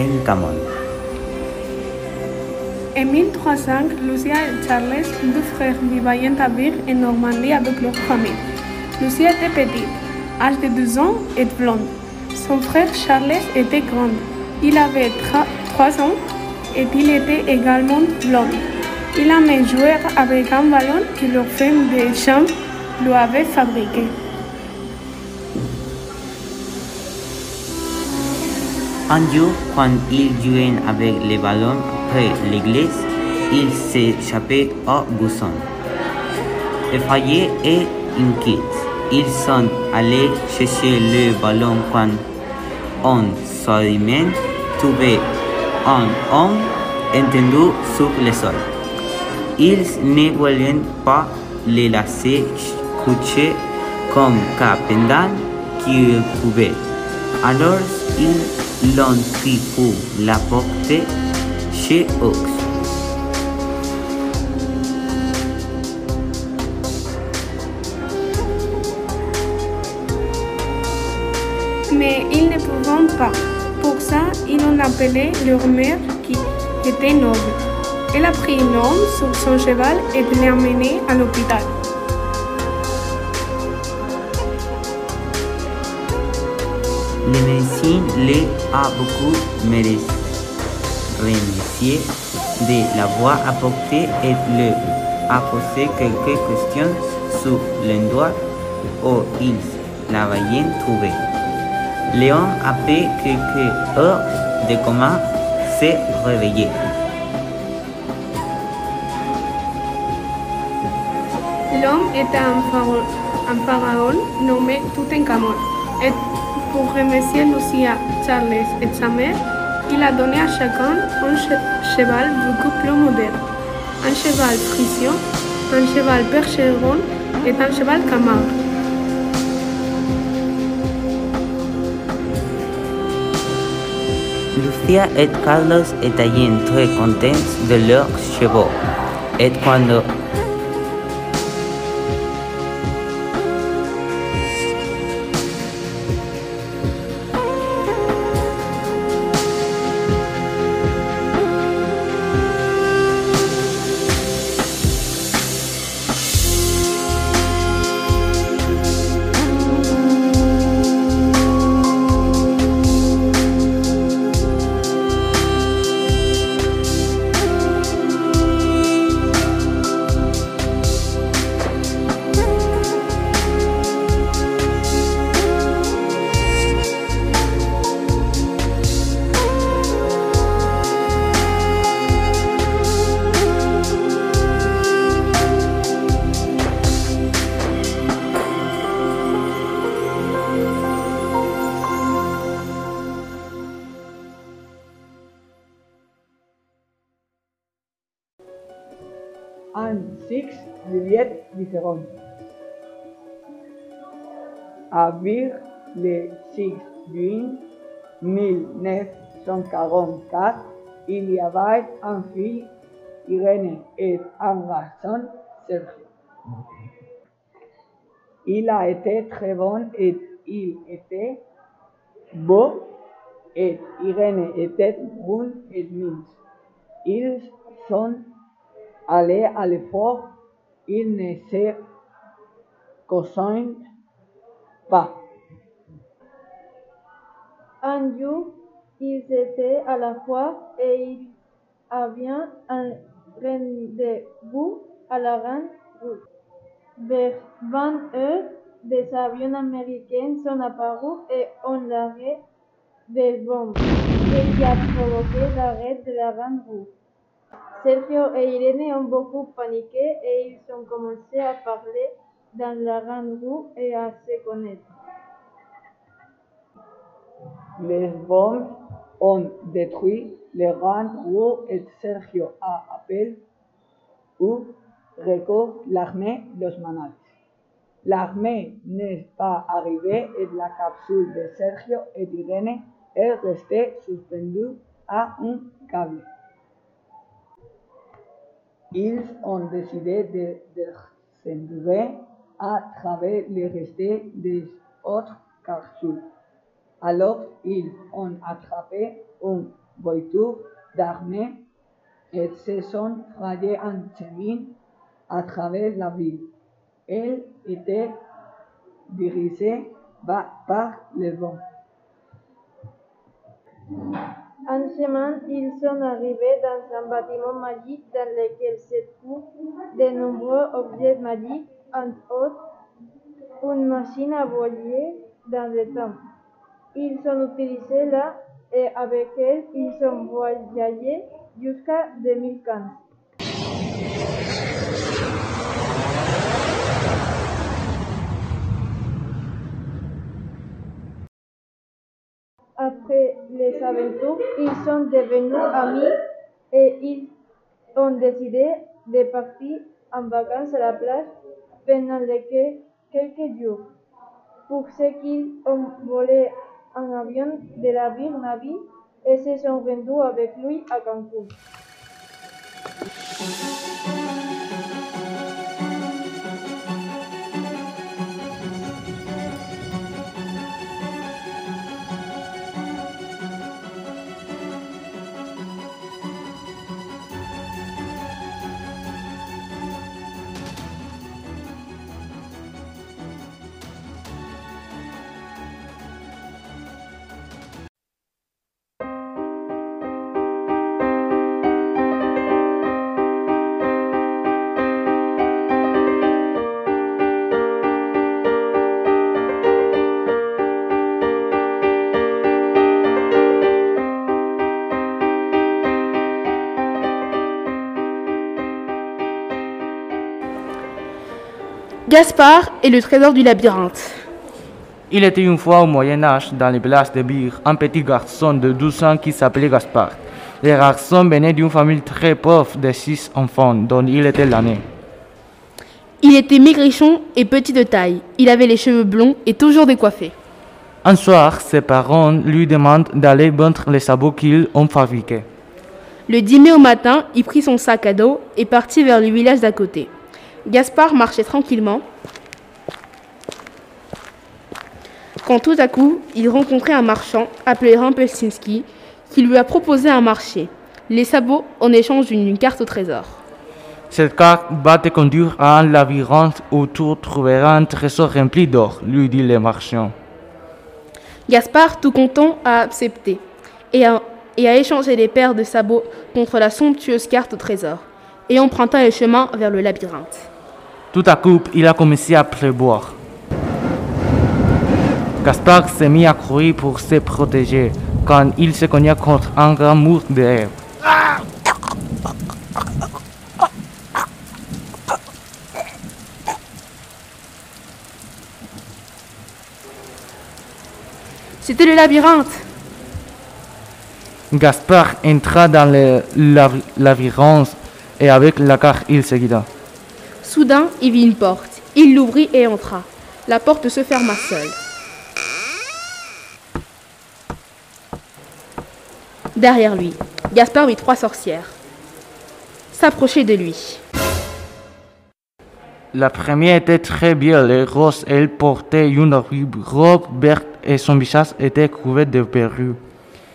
en Camon. En 1300, Lucia et Charles, deux frères, vivaient à vivre en Normandie avec leur famille. Lucia était petite, âge de 12 ans et blonde. Son frère Charles était grand. Il avait 3 ans et il était également blond. Il aimait jouer avec un ballon que leur femme de chambre lui avait fabriqué. Un jour, quand ils jouaient avec les ballons près l'église, ils s'échappaient au buisson. Effrayés et inquiets, ils sont allés chercher le ballon quand on soudainement trouvé un homme entendu sur le sol. Ils ne voulaient pas les laisser coucher comme cas pendant qu'ils pouvaient. Alors ils pour la porter chez Ox. Mais ils ne pouvaient pas. Pour ça, ils ont appelé leur mère qui était noble. Elle a pris l'homme sur son cheval et l'a emmené à l'hôpital. Le médecin les a beaucoup remercié de l'avoir apporté et leur a posé quelques questions sur l'endroit où ils l'avaient trouvé. Léon, après quelques heures de coma, s'est réveillé. L'homme était un pharaon, un pharaon nommé Toutankhamon. Pour remercier Lucia, Charles et sa mère, il a donné à chacun un cheval beaucoup plus moderne. Un cheval frisian, un cheval percheron et un cheval camargue. Lucia et Carlos étaient très contents de leurs chevaux. Et cuando en six Juliette différentes. Avec le 6 juin 1944, il y avait un fils, Irène, et un garçon, Sergio. Il a été très bon et il était beau et Irène était brune et mince. Ils sont allés à l'effort, ils ne se consentent pas. Un jour, ils étaient à la foire et il avait un rendez-vous à la route. Vers 20 heures, des avions américains sont apparus et ont largué des bombes, ce qui a provoqué l'arrêt de la grande route. Sergio et Irene ont beaucoup paniqué et ils ont commencé à parler dans la grande roue et à se connaître. Les bombes ont détruit les grandes roues et Sergio a appelé ou recours l'armée d'Osmanal. L'armée n'est pas arrivée et la capsule de Sergio et d'Irene est restée suspendue à un câble. Ils ont décidé de descendre à travers les restes des autres capsules. Alors ils ont attrapé une voiture d'armée et se sont frayés un chemin à travers la ville. Elle était dirigée par le vent. En chemin, ils sont arrivés dans un bâtiment magique dans lequel se trouvent de nombreux objets magiques, entre autres une machine à voyager dans le temps. Ils sont utilisés là et avec elle, ils ont voyagé jusqu'à 2015. Après les aventures, ils sont devenus amis et ils ont décidé de partir en vacances à la plage pendant quelques jours. Pour ce qu'ils ont volé un avion de la Navi et se sont rendus avec lui à Cancun. Gaspard et le trésor du labyrinthe. Il était une fois au Moyen Âge, dans les villages de Bir, un petit garçon de 12 ans qui s'appelait Gaspard. Le garçon venait d'une famille très pauvre de six enfants, dont il était l'année. Il était maigrichon et petit de taille. Il avait les cheveux blonds et toujours décoiffés. Un soir, ses parents lui demandent d'aller vendre les sabots qu'ils ont fabriqués. Le 10 mai au matin, il prit son sac à dos et partit vers le village d'à côté. Gaspard marchait tranquillement quand tout à coup, il rencontrait un marchand appelé Rampelsinski qui lui a proposé un marché, les sabots en échange d'une carte au trésor. Cette carte va te conduire à un labyrinthe où tu trouveras un trésor rempli d'or, lui dit le marchand. Gaspard, tout content, a accepté et a, et a échangé les paires de sabots contre la somptueuse carte au trésor et emprunta le chemin vers le labyrinthe. Tout à coup, il a commencé à pleuvoir. Gaspard s'est mis à courir pour se protéger quand il se cogna contre un grand mur de herbe. C'était le labyrinthe. Gaspard entra dans le lav- labyrinthe et avec la carte, il se guida. Soudain, il vit une porte. Il l'ouvrit et entra. La porte se ferma seule. Derrière lui, Gaspard vit trois sorcières s'approcher de lui. La première était très belle et rose. Elle portait une robe verte et son visage était couvert de verrues.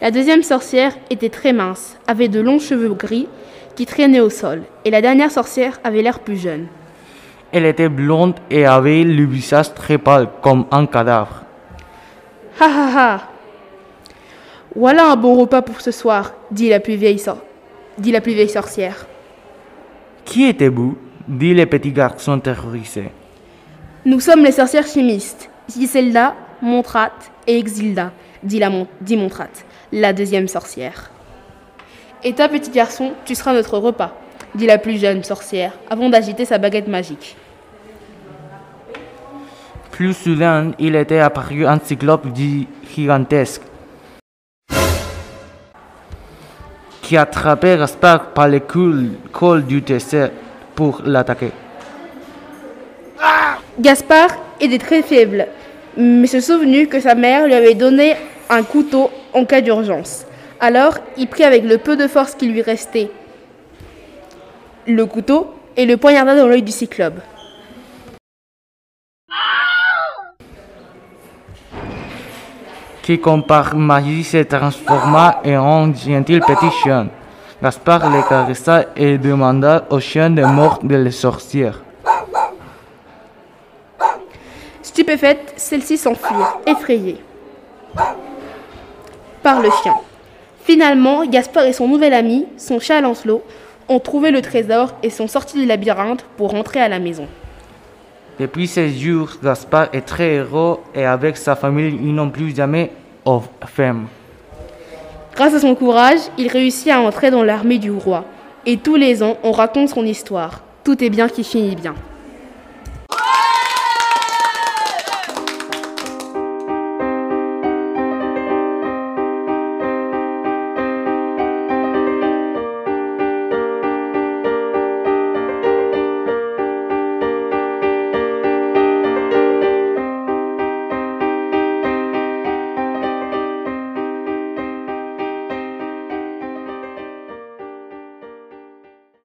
La deuxième sorcière était très mince, avait de longs cheveux gris qui traînaient au sol, et la dernière sorcière avait l'air plus jeune. Elle était blonde et avait le visage très pâle comme un cadavre. Ha ha ha Voilà un bon repas pour ce soir, dit la plus vieille, sor- dit la plus vieille sorcière. Qui était-vous dit le petit garçon terrorisé. Nous sommes les sorcières chimistes, Giselda, Montrate et Exilda, dit, la Mon- dit Montrate, la deuxième sorcière. Et toi, petit garçon, tu seras notre repas, dit la plus jeune sorcière, avant d'agiter sa baguette magique. Plus soudain, il était apparu un cyclope gi- gigantesque qui attrapait Gaspard par le col, col du dessert pour l'attaquer. Gaspard était très faible, mais se souvenu que sa mère lui avait donné un couteau en cas d'urgence. Alors, il prit avec le peu de force qui lui restait le couteau et le poignarda dans l'œil du cyclope. qui, comme par magie, se transforma en un gentil petit chien. Gaspard le caressa et demanda au chien de mort de les sorcières. Stupéfaite, celle-ci s'enfuit, effrayée par le chien. Finalement, Gaspard et son nouvel ami, son chat Lancelot, ont trouvé le trésor et sont sortis du labyrinthe pour rentrer à la maison. Depuis ces jours, Gaspard est très heureux et avec sa famille, ils n'ont plus jamais of femme. Grâce à son courage, il réussit à entrer dans l'armée du roi. Et tous les ans, on raconte son histoire. Tout est bien qui finit bien.